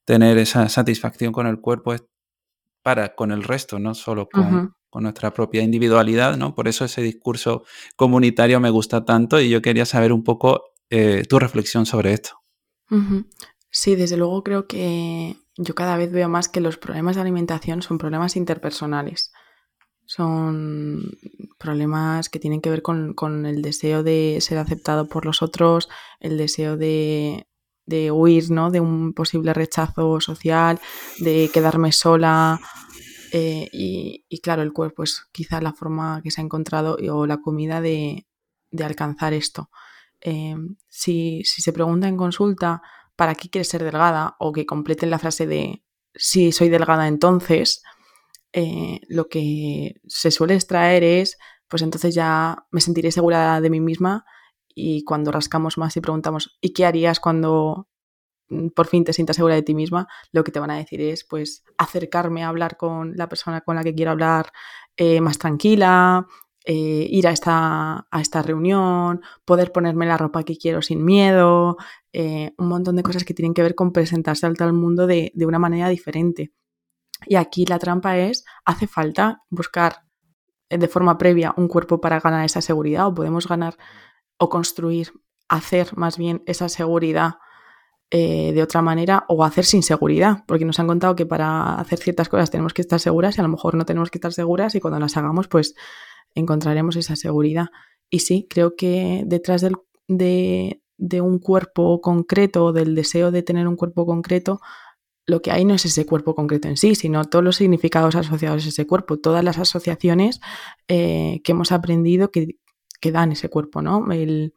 tener esa satisfacción con el cuerpo, es para con el resto, no solo con, nuestra propia individualidad, ¿no? Por eso ese discurso comunitario me gusta tanto y yo quería saber un poco eh, tu reflexión sobre esto. Sí, desde luego creo que yo cada vez veo más que los problemas de alimentación son problemas interpersonales. Son problemas que tienen que ver con, el deseo de ser aceptado por los otros, el deseo de, huir ¿no? de un posible rechazo social, de quedarme sola. Eh, y, claro, el cuerpo es quizá la forma que se ha encontrado o la comida de, alcanzar esto. Eh, si, si se pregunta en consulta para qué quieres ser delgada o que completen la frase de si soy delgada entonces, eh, lo que se suele extraer es, pues entonces ya me sentiré segura de mí misma y cuando rascamos más y preguntamos, ¿y qué harías cuando mm, por fin te sientas segura de ti misma, lo que te van a decir es pues acercarme a hablar con la persona con la que quiero hablar eh, más tranquila, eh, ir a esta, a esta reunión, poder ponerme la ropa que quiero sin miedo, un montón de cosas que tienen que ver con presentarse al mundo de, de una manera diferente. Y aquí la trampa es, hace falta buscar de forma previa un cuerpo para ganar esa seguridad o podemos ganar o construir, hacer más bien esa seguridad eh, de otra manera o hacer sin seguridad, porque nos han contado que para hacer ciertas cosas tenemos que estar seguras y a lo mejor no tenemos que estar seguras y cuando las hagamos pues encontraremos esa seguridad. Y sí, creo que detrás de, de un cuerpo concreto, del deseo de tener un cuerpo concreto, lo que hay no es ese cuerpo concreto en sí, sino todos los significados asociados a ese cuerpo, todas las asociaciones eh, que hemos aprendido que, que, dan ese cuerpo, ¿no? El,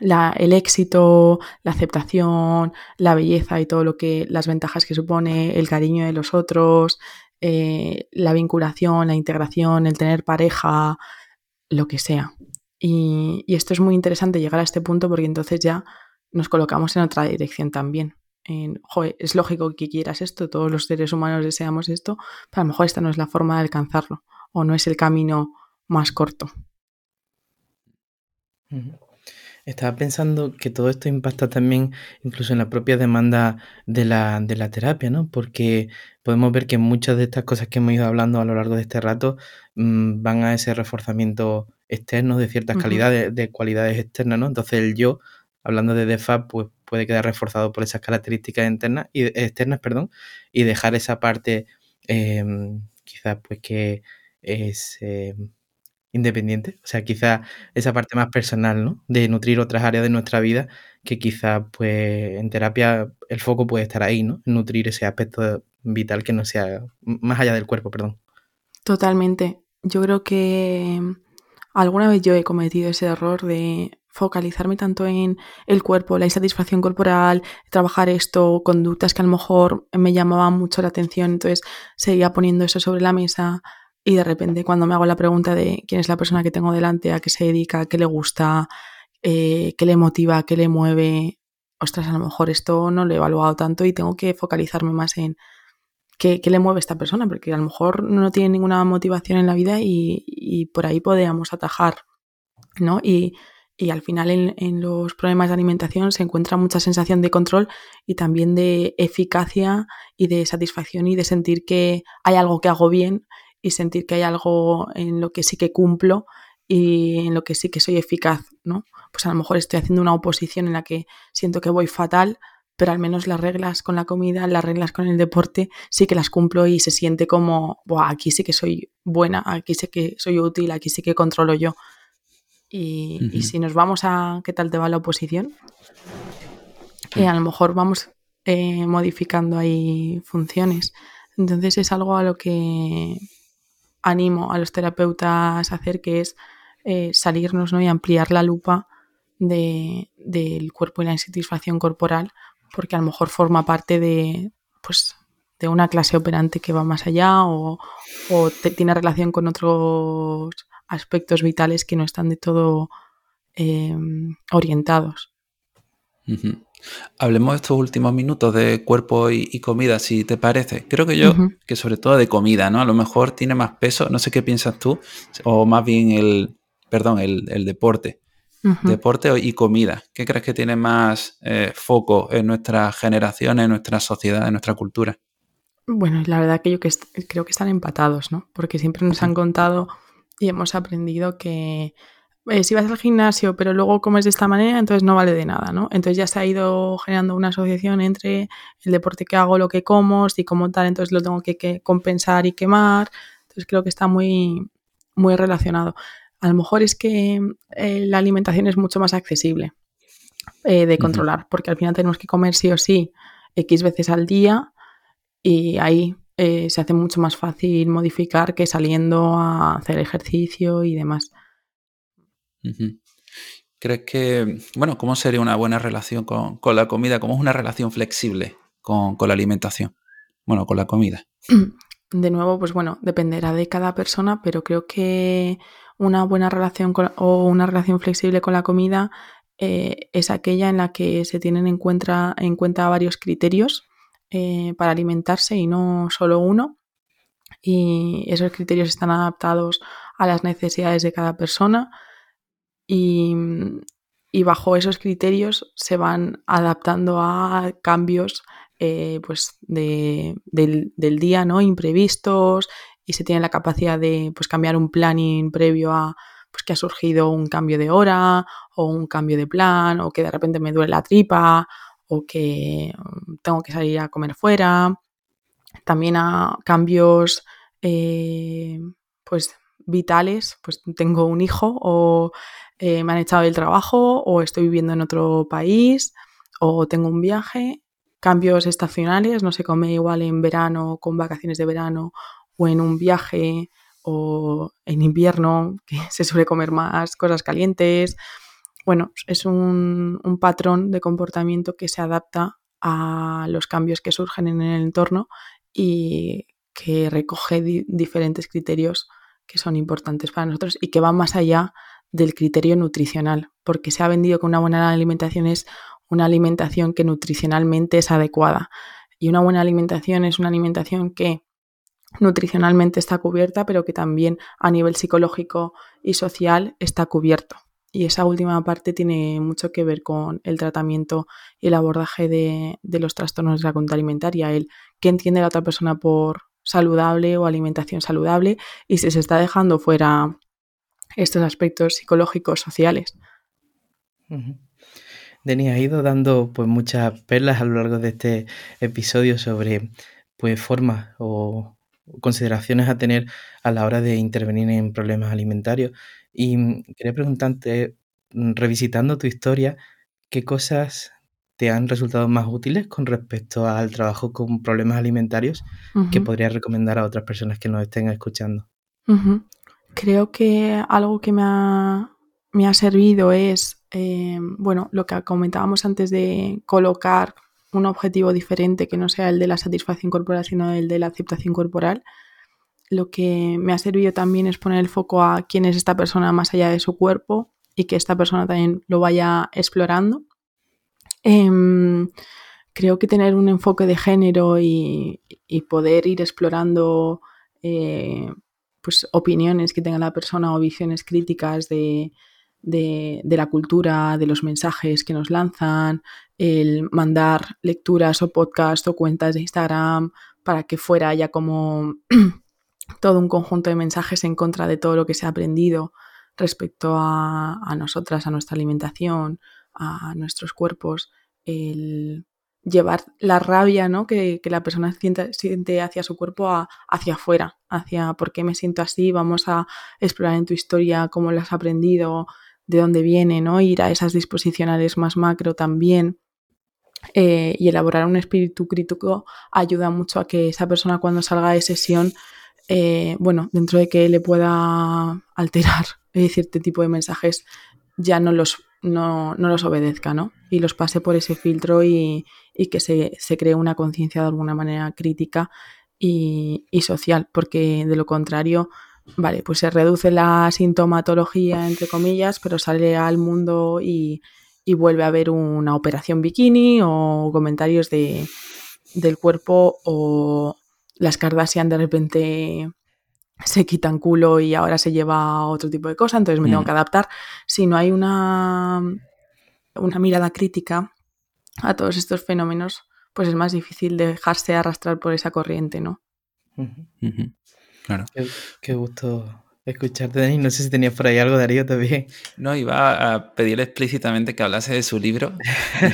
el, éxito, la aceptación, la belleza y todo lo que, las ventajas que supone, el cariño de los otros, eh, la vinculación, la integración, el tener pareja, lo que sea. Y esto es muy interesante llegar a este punto porque entonces ya nos colocamos en otra dirección también es lógico que quieras esto, todos los seres humanos deseamos esto, pero a lo mejor esta no es la forma de alcanzarlo o no es el camino más corto. Estaba pensando que todo esto impacta también incluso en la propia demanda de la, de la terapia, ¿no? Porque podemos ver que muchas de estas cosas que hemos ido hablando a lo largo de este rato mmm, van a ese reforzamiento externo de ciertas uh -huh. calidades, de cualidades externas, ¿no? Entonces el yo, hablando de DEFA, pues puede quedar reforzado por esas características internas y, externas perdón, y dejar esa parte eh, quizás pues que es eh, independiente, o sea, quizás esa parte más personal, ¿no? De nutrir otras áreas de nuestra vida que quizás pues en terapia el foco puede estar ahí, ¿no? Nutrir ese aspecto vital que no sea más allá del cuerpo, perdón. Totalmente. Yo creo que alguna vez yo he cometido ese error de focalizarme tanto en el cuerpo, la insatisfacción corporal, trabajar esto, conductas que a lo mejor me llamaban mucho la atención, entonces seguía poniendo eso sobre la mesa y de repente cuando me hago la pregunta de quién es la persona que tengo delante, a qué se dedica, qué le gusta, eh, qué le motiva, qué le mueve, ostras, a lo mejor esto no lo he evaluado tanto y tengo que focalizarme más en qué, qué le mueve a esta persona, porque a lo mejor no tiene ninguna motivación en la vida y, y por ahí podríamos atajar, ¿no? Y y al final en, los problemas de alimentación se encuentra mucha sensación de control y también de eficacia y de satisfacción y de sentir que hay algo que hago bien y sentir que hay algo en lo que sí que cumplo y en lo que sí que soy eficaz, ¿no? Pues a lo mejor estoy haciendo una oposición en la que siento que voy fatal, pero al menos las reglas con la comida, las reglas con el deporte, sí que las cumplo y se siente como, aquí sí que soy buena, aquí sí que soy útil, aquí sí que controlo yo. Y, uh -huh. y, si nos vamos a qué tal te va la oposición, eh, a lo mejor vamos eh, modificando ahí funciones. Entonces es algo a lo que animo a los terapeutas a hacer, que es eh, salirnos ¿no? y ampliar la lupa de, del cuerpo y la insatisfacción corporal, porque a lo mejor forma parte de, pues, de una clase operante que va más allá o, o te, tiene relación con otros aspectos vitales que no están de todo eh, orientados. Uh -huh. Hablemos estos últimos minutos de cuerpo y, y, comida, si te parece. Creo que yo, uh -huh. que sobre todo de comida, ¿no? A lo mejor tiene más peso, no sé qué piensas tú, o más bien el, perdón, el, el deporte. Uh -huh. Deporte y comida. ¿Qué crees que tiene más eh, foco en nuestra generación, en nuestra sociedad, en nuestra cultura? Bueno, la verdad que yo que creo que están empatados, ¿no? Porque siempre nos han contado y hemos aprendido que eh, si vas al gimnasio pero luego comes de esta manera, entonces no vale de nada, ¿no? Entonces ya se ha ido generando una asociación entre el deporte que hago, lo que como, si como tal, entonces lo tengo que, que compensar y quemar. Entonces creo que está muy, muy relacionado. A lo mejor es que eh, la alimentación es mucho más accesible eh, de controlar, porque al final tenemos que comer sí o sí X veces al día y ahí eh, se hace mucho más fácil modificar que saliendo a hacer ejercicio y demás. ¿Crees que, bueno, cómo sería una buena relación con, con la comida? ¿Cómo es una relación flexible con, con, la alimentación? Bueno, con la comida. De nuevo, pues bueno, dependerá de cada persona, pero creo que una buena relación con, o una relación flexible con la comida eh, es aquella en la que se tienen en cuenta, en cuenta varios criterios eh, para alimentarse y no solo uno. Y esos criterios están adaptados a las necesidades de cada persona y, bajo esos criterios se van adaptando a cambios eh, pues del, día, ¿no? Imprevistos y se tiene la capacidad de pues, cambiar un planning previo a pues, que ha surgido un cambio de hora o un cambio de plan o que de repente me duele la tripa o que mm, tengo que salir a comer fuera. También a cambios eh, pues vitales, pues tengo un hijo o eh, me han echado del trabajo o estoy viviendo en otro país o tengo un viaje, cambios estacionales, no se come igual en verano con vacaciones de verano o en un viaje o en invierno que se suele comer más cosas calientes. Bueno, es un, patrón de comportamiento que se adapta a los cambios que surgen en el entorno y que recoge diferentes criterios que son importantes para nosotros y que van más allá del criterio nutricional, porque se ha vendido que una buena alimentación es una alimentación que nutricionalmente es adecuada. Y una buena alimentación es una alimentación que nutricionalmente está cubierta, pero que también a nivel psicológico y social está cubierto. Y esa última parte tiene mucho que ver con el tratamiento y el abordaje de, los trastornos de la conducta alimentaria, el qué entiende la otra persona por saludable o alimentación saludable y si se está dejando fuera estos aspectos psicológicos, sociales. Denis ha ido dando pues muchas perlas a lo largo de este episodio sobre pues formas o consideraciones a tener a la hora de intervenir en problemas alimentarios. Y mm, quería preguntarte, mm, revisitando tu historia, ¿qué cosas te han resultado más útiles con respecto al trabajo con problemas alimentarios que podrías recomendar a otras personas que nos estén escuchando? Creo que algo que me ha, me ha servido es, eh, bueno, lo que comentábamos antes de colocar un objetivo diferente que no sea el de la satisfacción corporal, sino el de la aceptación corporal. Lo que me ha servido también es poner el foco a quién es esta persona más allá de su cuerpo y que esta persona también lo vaya explorando. Em, creo que tener un enfoque de género y, poder ir explorando eh, pues, opiniones que tenga la persona o visiones críticas de, de, la cultura, de los mensajes que nos lanzan, el mandar lecturas o podcast o cuentas de Instagram para que fuera ya como todo un conjunto de mensajes en contra de todo lo que se ha aprendido respecto a, nosotras, a nuestra alimentación, a nuestros cuerpos, el llevar la rabia ¿no? que, la persona siente, siente, hacia su cuerpo hacia afuera, hacia por qué me siento así, vamos a explorar en tu historia cómo lo has aprendido, de dónde viene, ¿no? Ir a esas disposicionales más macro también. Eh, y elaborar un espíritu crítico ayuda mucho a que esa persona cuando salga de sesión, eh, bueno, dentro de que le pueda alterar cierto tipo de mensajes, ya no los, no, los obedezca, ¿no? Y los pase por ese filtro y, que se, cree una conciencia de alguna manera crítica y, y social, porque de lo contrario Vale, pues se reduce la sintomatología, entre comillas, pero sale al mundo y, vuelve a haber una operación bikini o comentarios de, del cuerpo o las Kardashian de repente se quitan culo y ahora se lleva otro tipo de cosa, entonces me tengo mm. que adaptar. Si no hay una, una mirada crítica a todos estos fenómenos, pues es más difícil dejarse arrastrar por esa corriente, ¿no? Claro. Qué, gusto escucharte, Denis. No sé si tenías por ahí algo, Darío, también. No, iba a pedirle explícitamente que hablase de su libro,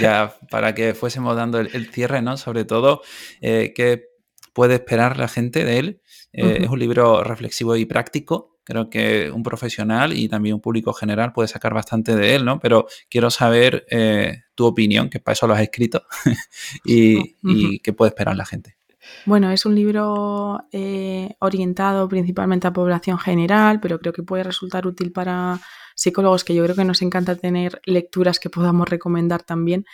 ya para que fuésemos dando el, cierre, ¿no? Sobre todo, eh, qué puede esperar la gente de él. Eh, es un libro reflexivo y práctico. Creo que un profesional y también un público general puede sacar bastante de él, ¿no? Pero quiero saber eh, tu opinión, que para eso lo has escrito, y, y qué puede esperar la gente. Bueno, es un libro eh, orientado principalmente a población general, pero creo que puede resultar útil para psicólogos que yo creo que nos encanta tener lecturas que podamos recomendar también.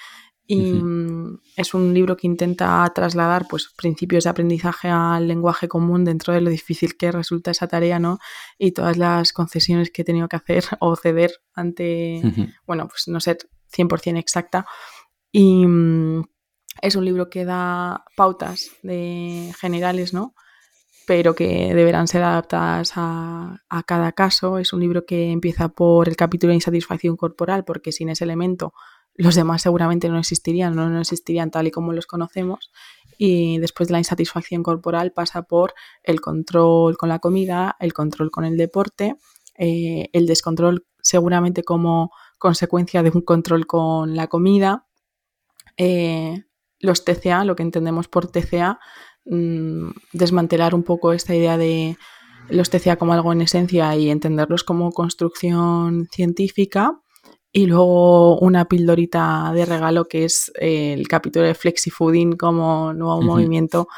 Y mm, es un libro que intenta trasladar pues, principios de aprendizaje al lenguaje común dentro de lo difícil que resulta esa tarea, ¿no? Y todas las concesiones que he tenido que hacer o ceder ante, bueno, pues no ser 100% exacta. Y mm, es un libro que da pautas de generales, ¿no? pero que deberán ser adaptadas a, cada caso. Es un libro que empieza por el capítulo de insatisfacción corporal, porque sin ese elemento los demás seguramente no existirían, no, no existirían tal y como los conocemos. Y después de la insatisfacción corporal pasa por el control con la comida, el control con el deporte, eh, el descontrol seguramente como consecuencia de un control con la comida, eh, los TCA, lo que entendemos por TCA, Mm, desmantelar un poco esta idea de los TCA como algo en esencia y entenderlos como construcción científica. Y luego una pildorita de regalo que es el capítulo de Flexifooding como nuevo movimiento.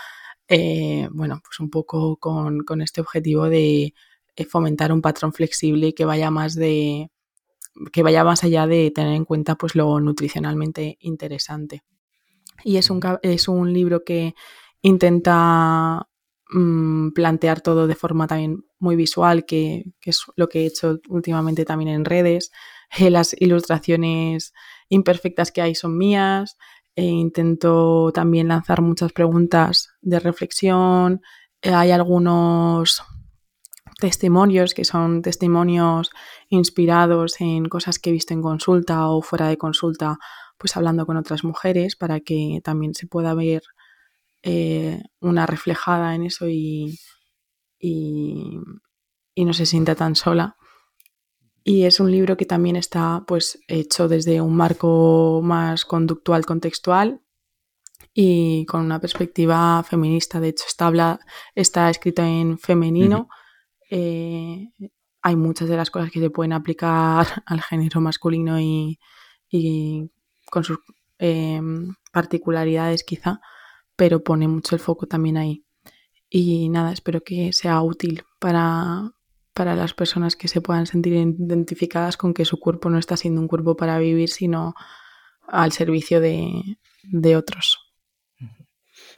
Eh, bueno, pues un poco con, este objetivo de eh, fomentar un patrón flexible que vaya más de que vaya más allá de tener en cuenta pues lo nutricionalmente interesante. Y es un, es un libro que intenta mm, plantear todo de forma también muy visual, que, es lo que he hecho últimamente también en redes. Eh, las ilustraciones imperfectas que hay son mías. E intento también lanzar muchas preguntas de reflexión. Eh, hay algunos testimonios que son testimonios inspirados en cosas que he visto en consulta o fuera de consulta, pues hablando con otras mujeres para que también se pueda ver eh, una reflejada en eso y, y, no se sienta tan sola. Y es un libro que también está pues, hecho desde un marco más conductual, contextual y con una perspectiva feminista. De hecho, está, está escrito en femenino. Eh, hay muchas de las cosas que se pueden aplicar al género masculino y, con sus em, particularidades quizá, pero pone mucho el foco también ahí. Y nada, espero que sea útil para, para las personas que se puedan sentir identificadas con que su cuerpo no está siendo un cuerpo para vivir, sino al servicio de, de otros.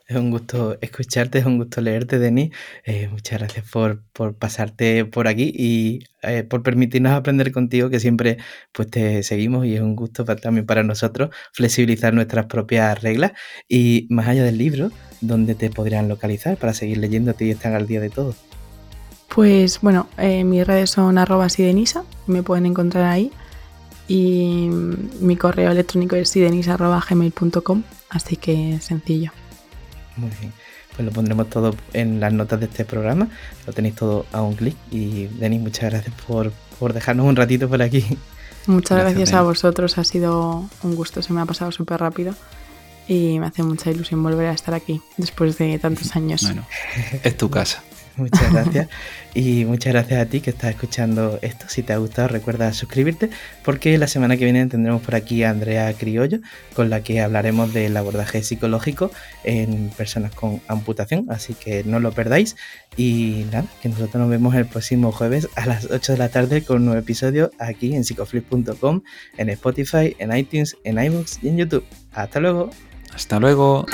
Es un gusto escucharte, es un gusto leerte, Denis. Eh, muchas gracias por, pasarte por aquí y eh, por permitirnos aprender contigo, que siempre pues te seguimos y es un gusto también para nosotros flexibilizar nuestras propias reglas. Y más allá del libro, ¿dónde te podrían localizar para seguir leyéndote y estar al día de todo? Pues bueno, eh, mis redes son arroba sidenisa, me pueden encontrar ahí. Y mi correo electrónico es sidenisa.gmail.com, así que sencillo. Muy bien. Pues lo pondremos todo en las notas de este programa. Lo tenéis todo a un clic. Y Denis, muchas gracias por, dejarnos un ratito por aquí. Muchas gracias, a vosotros. Ha sido un gusto. Se me ha pasado súper rápido. Y me hace mucha ilusión volver a estar aquí después de tantos años. Bueno, es tu casa. Muchas gracias. y muchas gracias a ti que estás escuchando esto. Si te ha gustado, recuerda suscribirte porque la semana que viene tendremos por aquí a Andrea Criollo, con la que hablaremos del abordaje psicológico en personas con amputación. Así que no lo perdáis. Y nada, que nosotros nos vemos el próximo jueves a las 8 de la tarde con un nuevo episodio aquí en psicoflip.com, en Spotify, en iTunes, en iBooks y en YouTube. Hasta luego. Hasta luego.